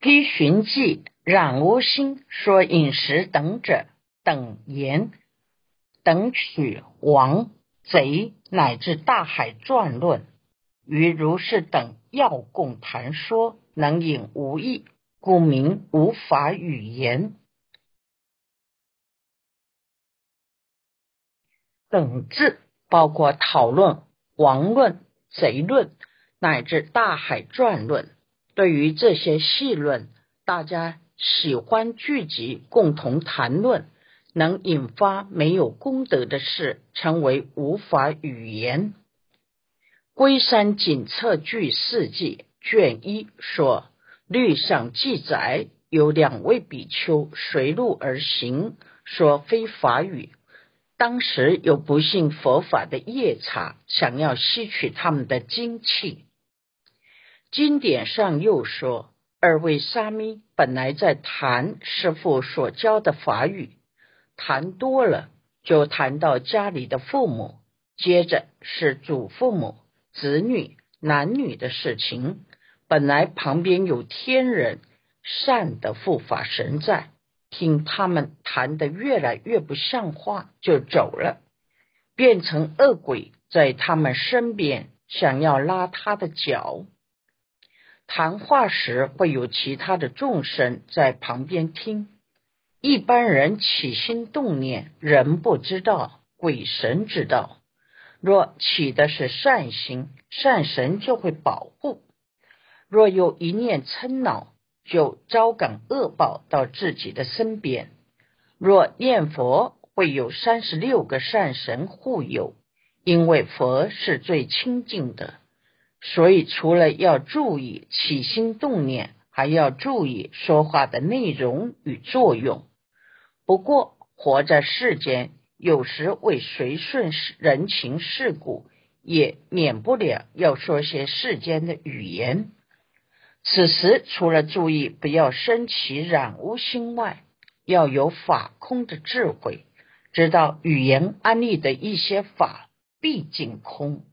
批寻迹染无心说饮食等者等言等取王贼乃至大海转论，于如是等要共谈说，能引无益，故名无法语言。等字包括讨论王论、贼论乃至大海转论。对于这些细论，大家喜欢聚集共同谈论，能引发没有功德的事，成为无法语言。龟山锦册句事迹卷一说，律上记载有两位比丘随路而行，说非法语。当时有不信佛法的夜叉，想要吸取他们的精气。经典上又说，二位沙弥本来在谈师父所教的法语，谈多了就谈到家里的父母，接着是祖父母、子女、男女的事情。本来旁边有天人善的护法神在，听他们谈得越来越不像话，就走了，变成恶鬼在他们身边，想要拉他的脚。谈话时会有其他的众生在旁边听，一般人起心动念，人不知道，鬼神知道。若起的是善心，善神就会保护；若有一念嗔恼，就招感恶报到自己的身边。若念佛，会有三十六个善神护佑，因为佛是最清净的。所以，除了要注意起心动念，还要注意说话的内容与作用。不过，活在世间，有时为随顺人情世故，也免不了要说些世间的语言。此时，除了注意不要生起染污心外，要有法空的智慧，知道语言安利的一些法毕竟空。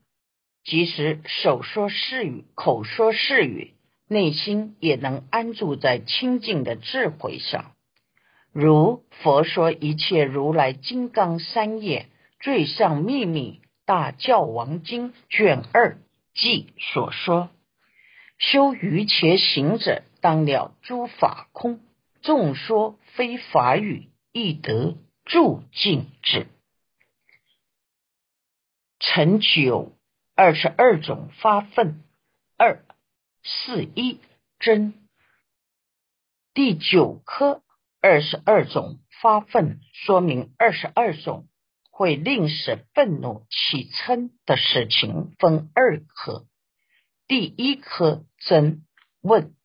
即使手说是语，口说是语，内心也能安住在清净的智慧上。如佛说一切如来金刚三业最上秘密大教王经卷二记所说：修愚且行者，当了诸法空，众说非法语，亦得住净智。成九。二十二种发愤，二四一真。第九颗二十二种发愤，说明二十二种会令使愤怒起嗔的事情分二颗。第一颗真问：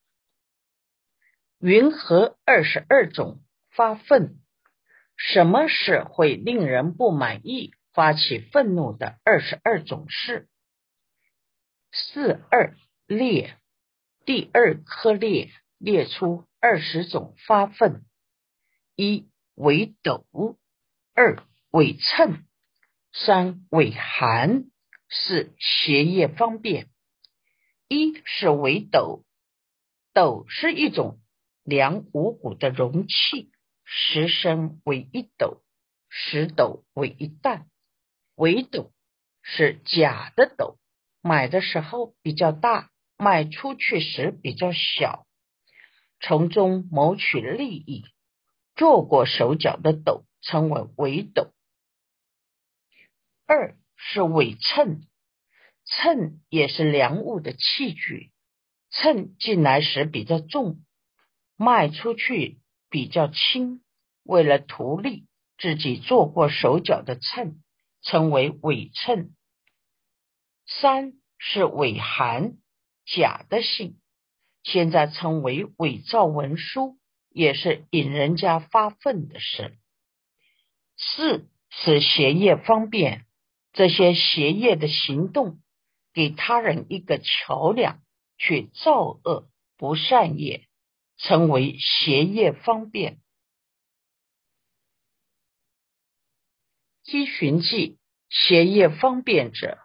云何二十二种发愤？什么是会令人不满意、发起愤怒的二十二种事？四二列第二颗列列出二十种发愤：一为斗，二为称，三为寒，四邪业方便。一是为斗，斗是一种量五谷的容器，十升为一斗，十斗为一担。为斗是假的斗。买的时候比较大，卖出去时比较小，从中谋取利益。做过手脚的斗称为围斗。二是伪称，称也是量物的器具，称进来时比较重，卖出去比较轻。为了图利，自己做过手脚的称称为伪称。三是伪函假的信，现在称为伪造文书，也是引人家发愤的事。四是邪业方便，这些邪业的行动，给他人一个桥梁去造恶不善业，称为邪业方便。依循记邪业方便者。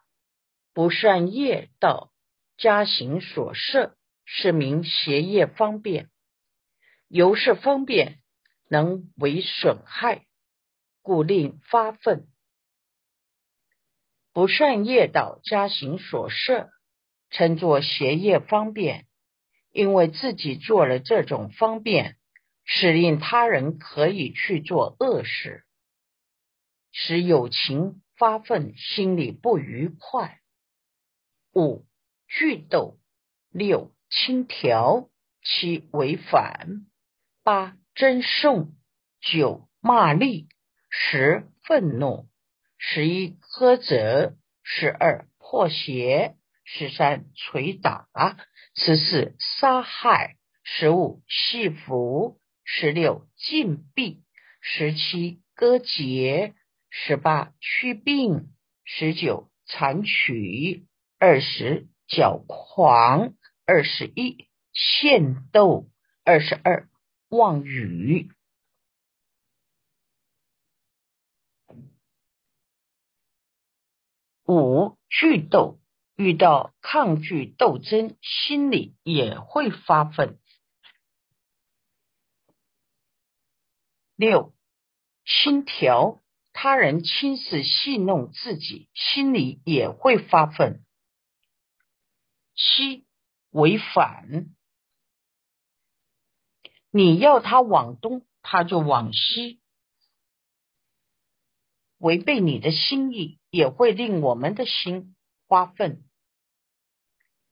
不善业道加行所摄，是名邪业方便。由是方便能为损害，故令发愤。不善业道加行所设，称作邪业方便，因为自己做了这种方便，使令他人可以去做恶事，使有情发愤，心里不愉快。五聚斗，六轻佻，七违反，八争讼，九骂力，十愤怒。十一苛责，十二破邪，十三捶打，十四杀害，十五戏服，十六禁闭，十七割截，十八祛病，十九残取，二十矫狂，二十一陷斗，二十二妄语。五惧斗遇到抗拒斗争，心里也会发愤。六轻佻他人轻视戏弄自己，心里也会发愤。七违反，你要他往东，他就往西。违背你的心意，也会令我们的心发愤。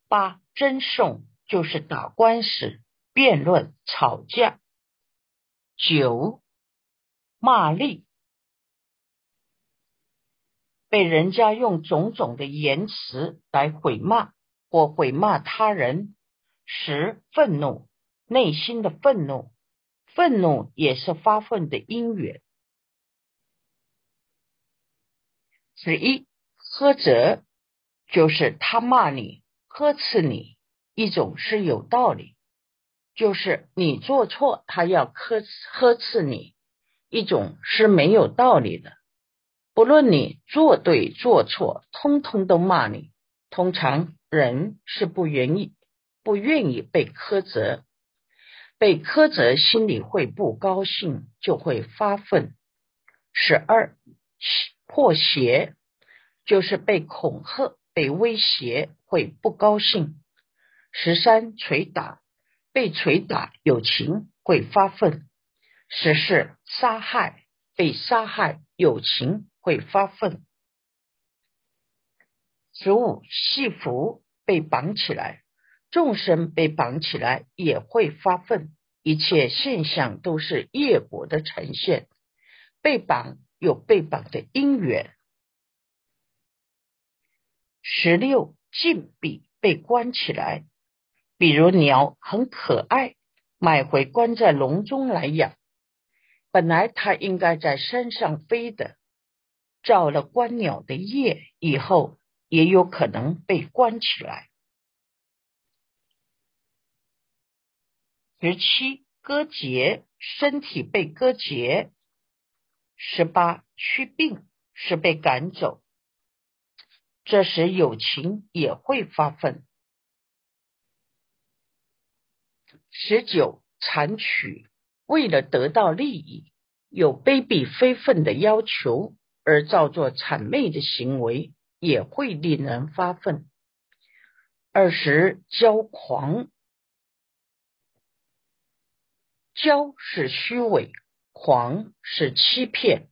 八争讼就是打官司、辩论、吵架。九骂力，被人家用种种的言辞来毁骂或毁骂他人。十愤怒，内心的愤怒，愤怒也是发愤的因缘。十一呵责，就是他骂你、呵斥你，一种是有道理，就是你做错，他要呵呵斥你；一种是没有道理的，不论你做对做错，通通都骂你。通常人是不愿意、不愿意被苛责，被苛责心里会不高兴，就会发愤。十二。破邪就是被恐吓、被威胁，会不高兴。十三捶打，被捶打有情会发愤。十四杀害，被杀害有情会发愤。十五戏服，被绑起来，众生被绑起来也会发愤。一切现象都是业果的呈现，被绑。有被绑的因缘。十六禁闭被关起来，比如鸟很可爱，买回关在笼中来养，本来它应该在山上飞的，造了观鸟的业以后，也有可能被关起来。十七割节，身体被割节。十八祛病是被赶走，这时友情也会发愤。十九残取，为了得到利益，有卑鄙非分的要求而造作谄媚的行为，也会令人发愤。二十骄狂，骄是虚伪。狂是欺骗，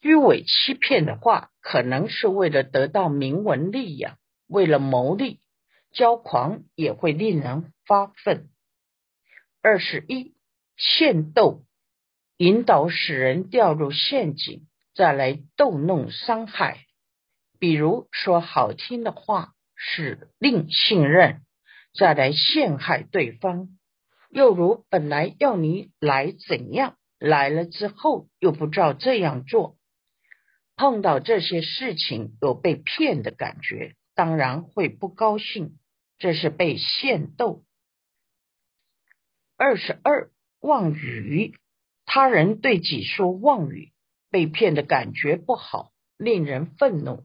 虚伪欺骗的话，可能是为了得到名闻利养，为了谋利。骄狂也会令人发愤。二十一，陷斗，引导使人掉入陷阱，再来逗弄伤害。比如说好听的话，使令信任。再来陷害对方，又如本来要你来怎样，来了之后又不照这样做，碰到这些事情有被骗的感觉，当然会不高兴，这是被陷斗。二十二妄语，他人对己说妄语，被骗的感觉不好，令人愤怒，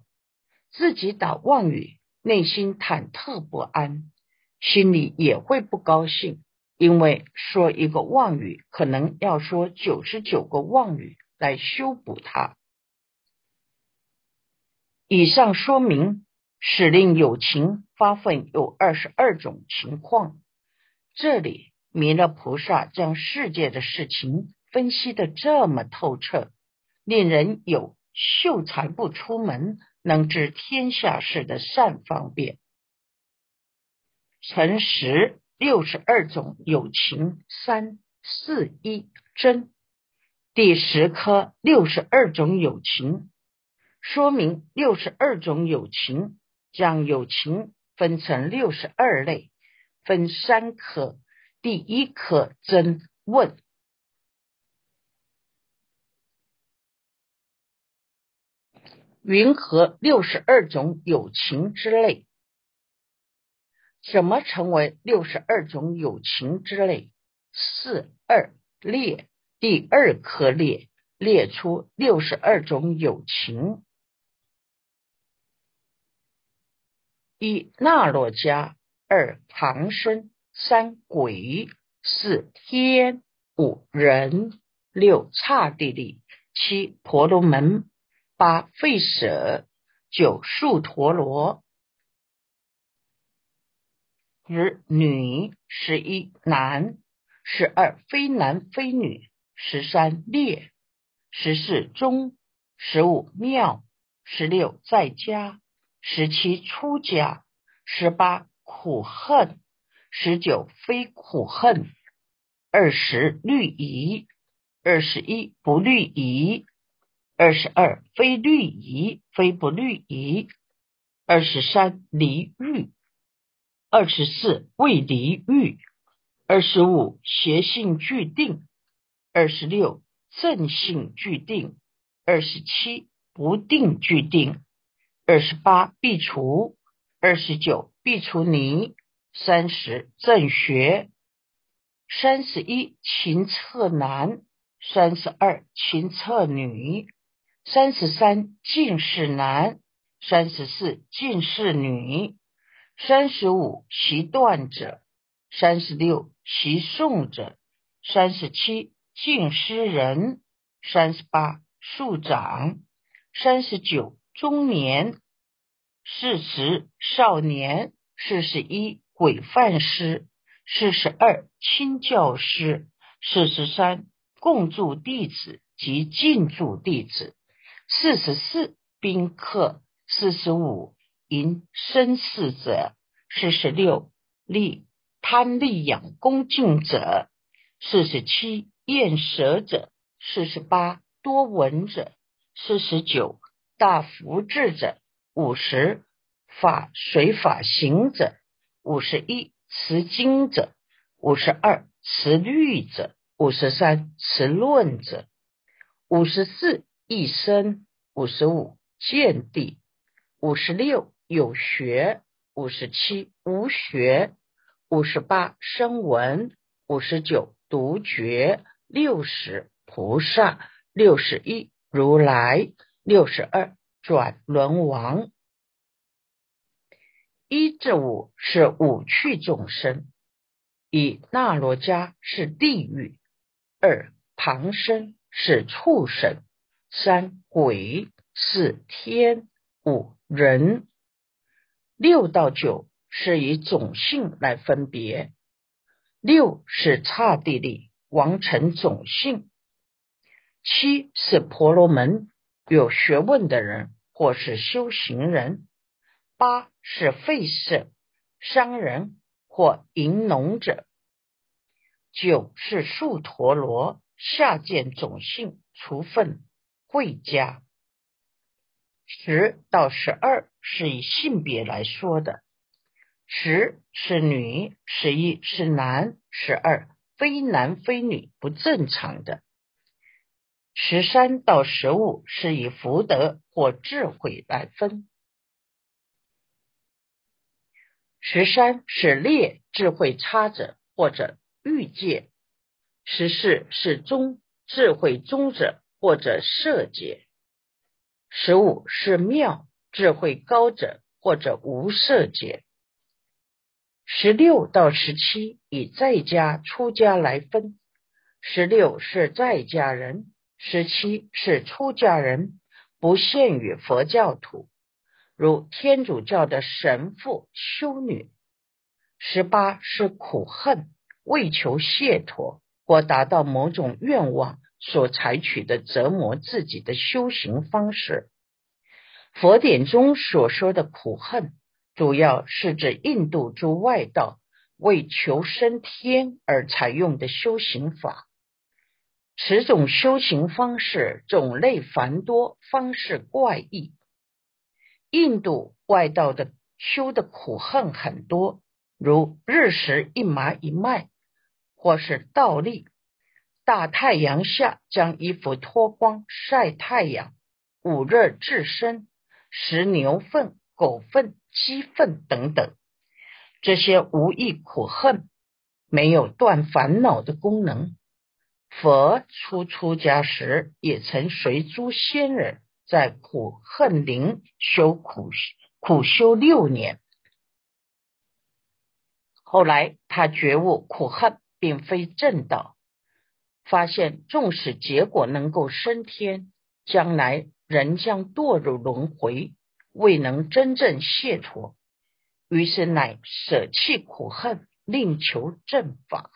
自己打妄语，内心忐忑不安。心里也会不高兴，因为说一个妄语，可能要说九十九个妄语来修补它。以上说明，使令有情发愤有二十二种情况。这里弥勒菩萨将世界的事情分析的这么透彻，令人有秀才不出门，能知天下事的善方便。诚实六十二种友情，三四一真。第十颗六十二种友情，说明六十二种友情，将友情分成六十二类，分三科。第一颗真问，云何六十二种有情之类？怎么成为六十二种有情之类？四二列第二颗列列出六十二种有情：一那罗迦，二旁生，三鬼，四天，五人，六刹帝利，七婆罗门，八吠舍，九树陀罗。十女，十一男，十二非男非女，十三列，十四中，十五妙，十六在家，十七出家，十八苦恨，十九非苦恨，二十律仪，二十一不律仪，二十二非律仪，非不律仪，二十三离欲。二十四未离欲，二十五邪性俱定，二十六正性俱定，二十七不定俱定，二十八必除，二十九必除泥，三十正学，三十一勤策男，三十二勤策女，三十三进士男，三十四进士女。三十五习断者，三十六习诵者，三十七进士人，三十八树长，三十九中年，四十少年，四十一鬼犯师，四十二亲教师，四十三共住弟子及进驻弟子，四十四宾客，四十五。淫生事者，四十六利贪利养恭敬者，四十七厌舍者，四十八多闻者，四十九大福智者，五十法随法行者，五十一持经者，五十二持律者，五十三持论者，五十四一生，五十五见地，五十六。有学五十七，无学五十八，声闻五十九，独觉六十，菩萨六十一，如来六十二，转轮王一至五是五趣众生，一那罗迦是地狱，二旁生是畜生，三鬼，四天，五人。六到九是以种姓来分别，六是刹帝利王成种姓，七是婆罗门有学问的人或是修行人，八是废舍商人或淫农者，九是树陀罗下贱种姓除分贵家。十到十二是以性别来说的，十是女，十一是男，十二非男非女不正常的。十三到十五是以福德或智慧来分，十三是劣智慧差者或者欲界，十四是中智慧中者或者色界。十五是妙智慧高者或者无色界，十六到十七以在家出家来分，十六是在家人，十七是出家人，不限于佛教徒，如天主教的神父、修女。十八是苦恨，为求解脱或达到某种愿望所采取的折磨自己的修行方式。佛典中所说的苦恨。主要是指印度诸外道为求升天而采用的修行法，此种修行方式种类繁多，方式怪异。印度外道的修的苦恨很多，如日食一麻一麦，或是倒立，大太阳下将衣服脱光晒太阳，捂热至身，食牛粪、狗粪。鸡粪等等，这些无益苦恨，没有断烦恼的功能。佛出出家时，也曾随诸仙人，在苦恨林修苦苦修六年。后来他觉悟苦恨并非正道，发现纵使结果能够升天，将来仍将堕入轮回。未能真正解脱，于是乃舍弃苦恨，另求正法。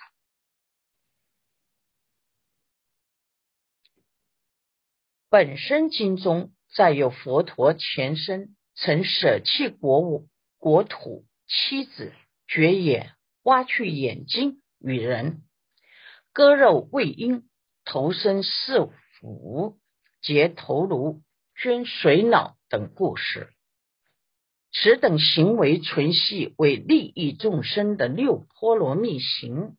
本身经中载有佛陀前身曾舍弃国物、国土、妻子，绝眼，挖去眼睛与人，割肉喂鹰，投身四府，结头颅，捐水脑。等故事，此等行为纯系为利益众生的六波罗蜜行，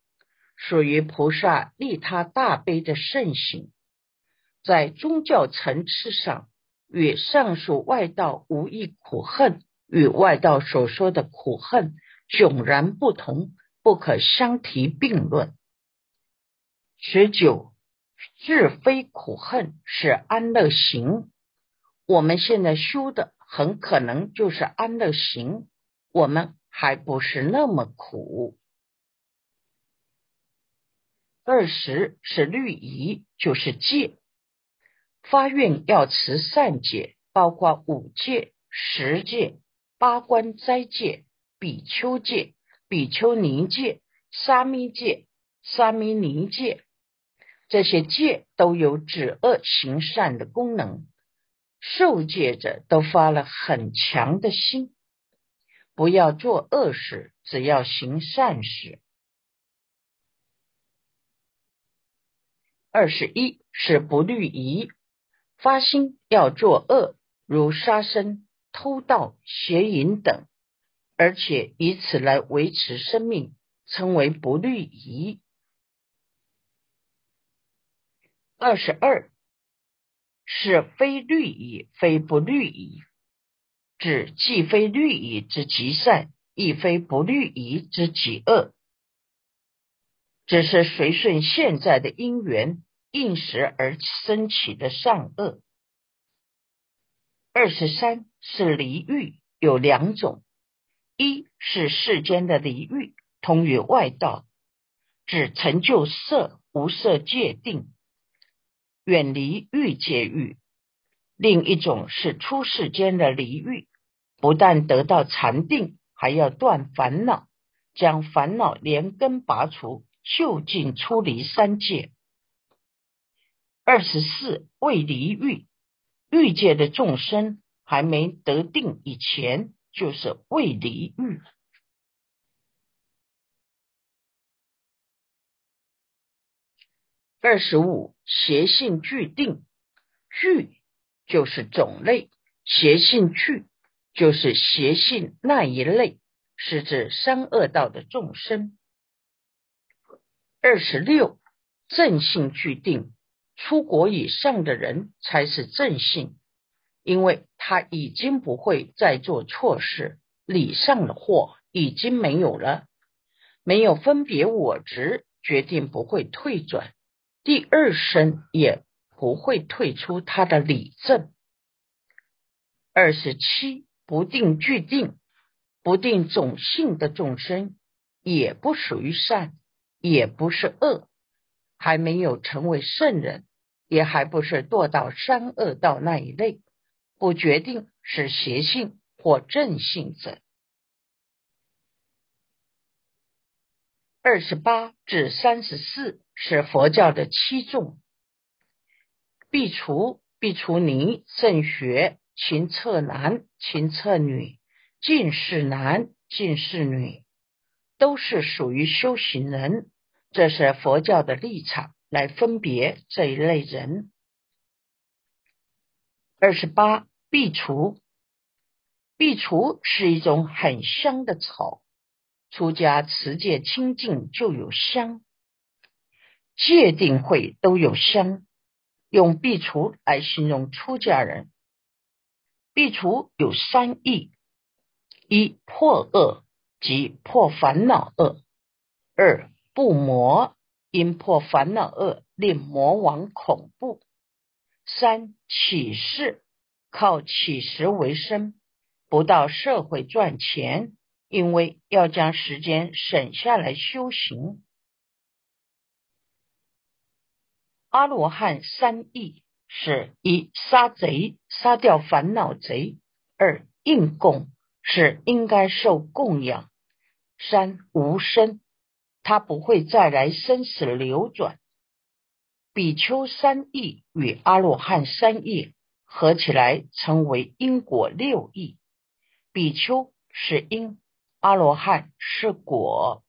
属于菩萨利他大悲的圣行，在宗教层次上，与上述外道无异苦恨与外道所说的苦恨迥然不同，不可相提并论。十九，是非苦恨是安乐行。我们现在修的很可能就是安乐行，我们还不是那么苦。二十是律仪，就是戒，发愿要持善戒，包括五戒、十戒、八关斋戒、比丘戒、比丘尼戒、沙弥戒、沙弥尼戒，这些戒都有止恶行善的功能。受戒者都发了很强的心，不要做恶事，只要行善事。二十一是不虑仪，发心要做恶，如杀生、偷盗、邪淫等，而且以此来维持生命，称为不虑仪。二十二。是非律仪，非不律仪，指既非律仪之极善，亦非不律仪之极恶，只是随顺现在的因缘应时而生起的善恶。二十三是离欲，有两种，一是世间的离欲，通于外道，指成就色无色界定。远离欲界欲，另一种是出世间的离欲，不但得到禅定，还要断烦恼，将烦恼连根拔除，就近出离三界。二十四未离欲，欲界的众生还没得定以前，就是未离欲。二十五邪性俱定，俱就是种类，邪性俱就是邪性那一类，是指三恶道的众生。二十六正性具定，出国以上的人才是正性，因为他已经不会再做错事，礼上的祸已经没有了，没有分别我执，决定不会退转。第二生也不会退出他的理证。二十七不定具定，不定种性的众生也不属于善，也不是恶，还没有成为圣人，也还不是堕到三恶道那一类，不决定是邪性或正性者。二十八至三十四是佛教的七众：必除、必除尼、圣学、勤策男、勤策女、进士男、进士女，都是属于修行人。这是佛教的立场来分别这一类人。二十八必除，必除是一种很香的草。出家持戒清净就有香，戒定慧都有香。用壁除来形容出家人，壁除有三义：一破恶，即破烦恼恶；二不魔，因破烦恼恶令魔王恐怖；三起事，靠起食为生，不到社会赚钱。因为要将时间省下来修行，阿罗汉三义是：一杀贼，杀掉烦恼贼；二应供，是应该受供养；三无生，他不会再来生死流转。比丘三义与阿罗汉三义合起来称为因果六义。比丘是因。阿罗汉是果，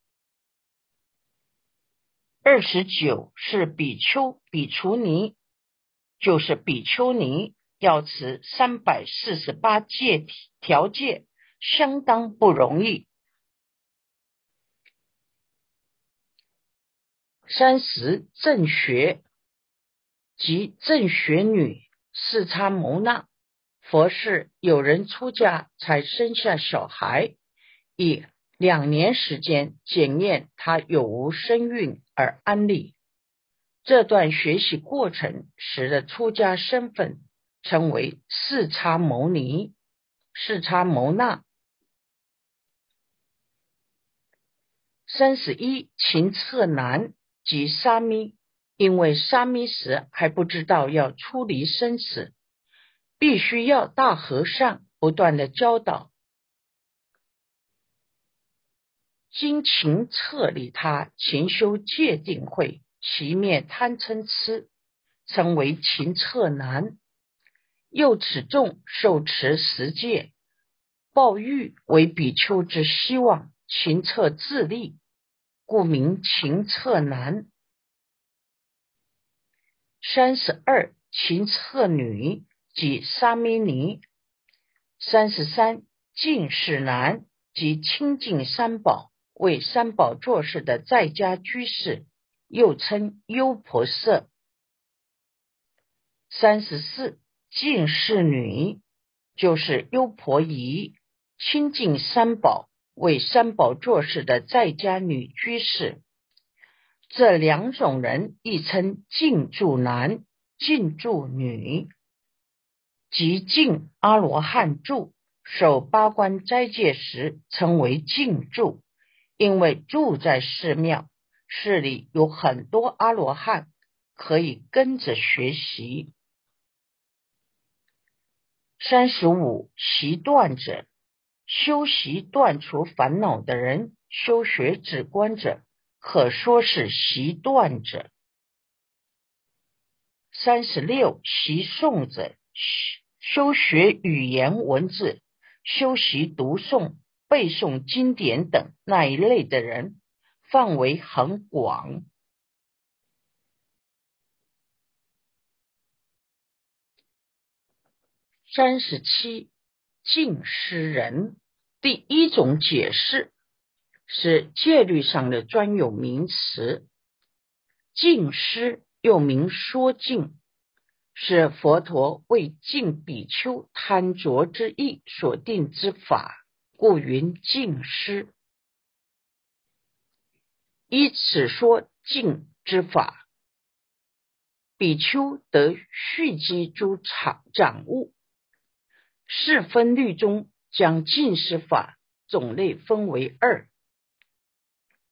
二十九是比丘、比丘尼，就是比丘尼要持三百四十八戒条戒，相当不容易。三十正学即正学女四叉摩那，佛是有人出家才生下小孩。以两年时间检验他有无身孕而安利。这段学习过程使得出家身份称为四叉牟尼、四叉牟那。三十一勤策南及沙弥，因为沙弥时还不知道要出离生死，必须要大和尚不断的教导。精勤策理他，勤修戒定慧，其灭贪嗔痴，称为勤策难。又此众受持十戒，报欲为比丘之希望，勤策自立，故名勤策难。三十二勤策女即沙弥尼，三十三净士男即清净三宝。为三宝做事的在家居士，又称优婆塞。三十四净士女，就是优婆夷，亲近三宝，为三宝做事的在家女居士。这两种人亦称净住男、净住女，即净阿罗汉住，守八关斋戒时称为净住。因为住在寺庙，寺里有很多阿罗汉可以跟着学习。三十五习断者，修习断除烦恼的人，修学止观者，可说是习断者。三十六习诵者，修学语言文字，修习读诵。背诵经典等那一类的人，范围很广。三十七，净师人第一种解释是戒律上的专有名词。净师又名说净，是佛陀为净比丘贪着之意所定之法。故云净师，依此说净之法，比丘得蓄积诸长掌物。四分律中将净师法种类分为二：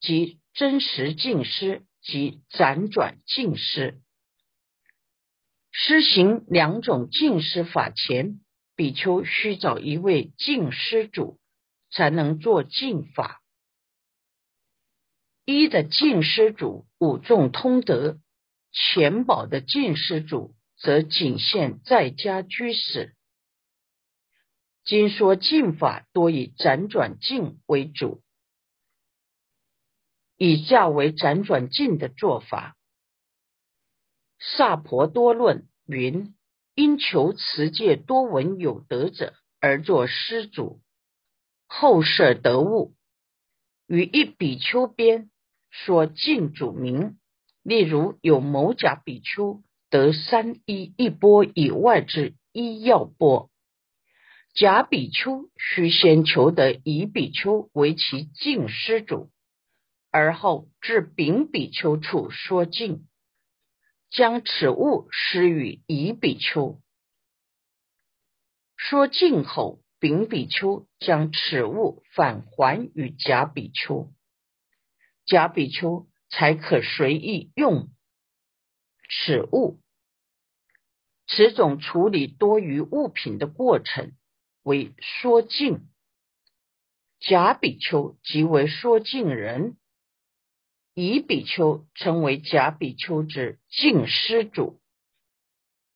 即真实净施及辗转净施。施行两种净施法前，比丘需找一位净施主，才能做净法。一的净施主五众通德，前宝的净施主则仅限在家居士。经说净法多以辗转净为主，以下为辗转净的做法。萨婆多论云：因求持戒多闻有德者而作施主，后舍得物。于一比丘边说净主名，例如有某甲比丘得三一一钵以外之医药钵。甲比丘须先求得乙比丘为其净施主，而后至丙比丘处说净，将此物施与乙比丘。说净后，丙比丘将此物返还与甲比丘，甲比丘才可随意用此物。此种处理多余物品的过程。为说净，甲比丘即为说净人，乙比丘称为甲比丘之净施主，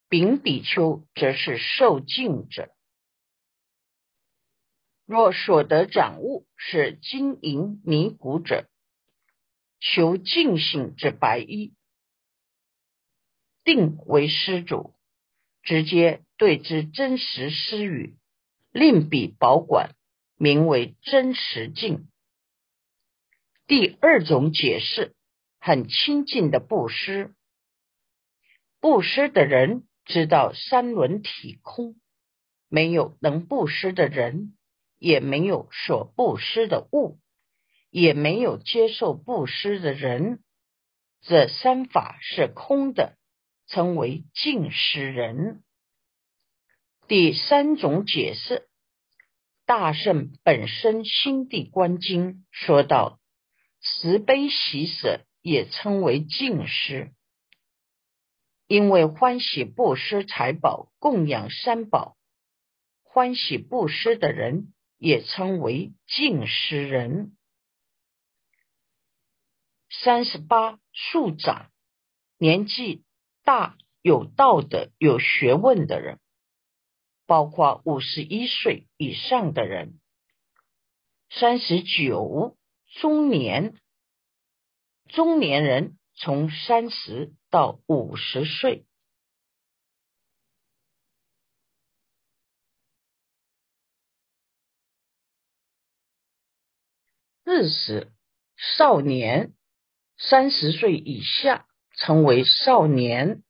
丙比丘则是受净者。若所得掌物是金银尼古者，求净性之白衣，定为施主，直接对之真实施语。另彼保管，名为真实境。第二种解释，很亲近的布施。布施的人知道三轮体空，没有能布施的人，也没有所布施的物，也没有接受布施的人。这三法是空的，称为净施人。第三种解释，大圣本身心地观经说道：慈悲喜舍也称为净施，因为欢喜布施财宝供养三宝，欢喜布施的人也称为净施人。三十八数长，年纪大、有道德、有学问的人。包括五十一岁以上的人，三十九中年，中年人从三十到五十岁，四十少年，三十岁以下称为少年。